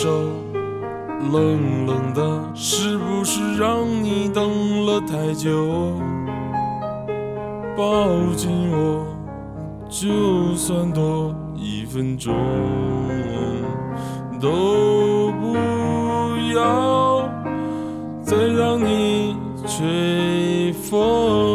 手，冷冷的，是不是让你等了太久？抱紧我，就算多一分钟，都不要再让你吹风。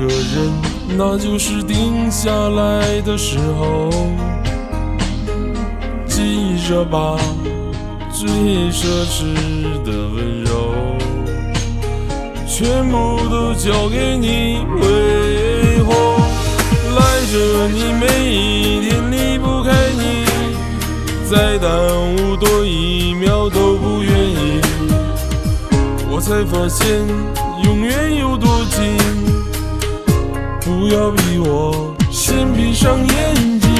个人，那就是定下来的时候。记着吧，最奢侈的温柔，全部都交给你挥霍。赖着你每一天离不开你，再耽误多一秒都不愿意。我才发现永远有多近，不要逼我先闭上眼睛，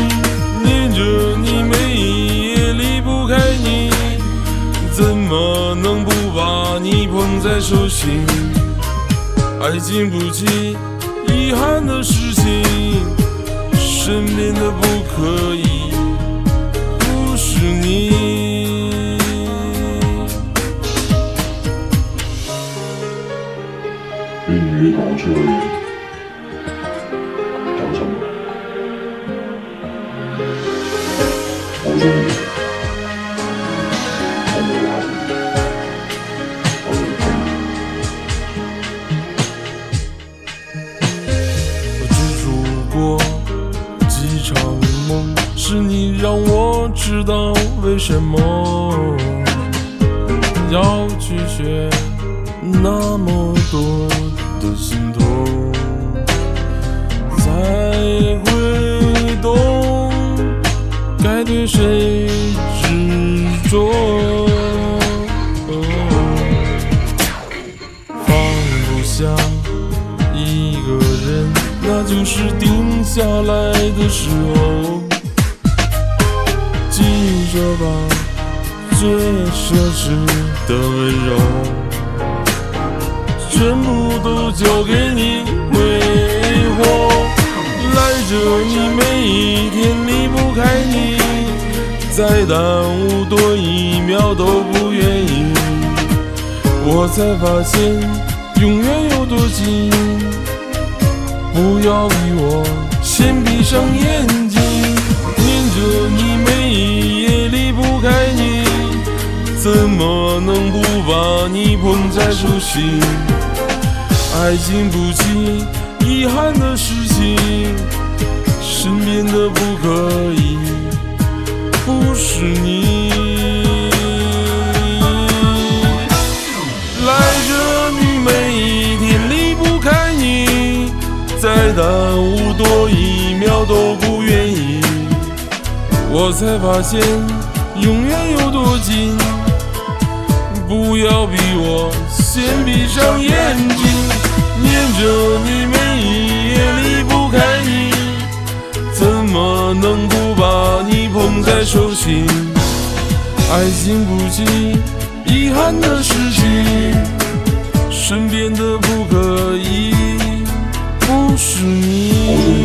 念着你每一夜离不开你，怎么能不把你捧在手心？爱经不起遗憾的事情，身边的不可以不是你。知道为什么要去学那么多的心痛，执着。放不下一个人，那就是定下来的时候。记着吧，最奢侈的温柔，全部都交给你挥霍。赖着你每一天离不开你，再耽误多一秒都不愿意。我才发现永远有多近，不要逼我先闭上眼睛，念着你每一夜离不开你，怎么能不把你捧在手心？爱经不起遗憾的事情，身边的不可一秒都不愿意。我才发现永远有多近，不要逼我先闭上眼睛，念着你每一夜离不开你，怎么能不把你捧在手心？爱经不起遗憾的事情，身边的不可以不是你。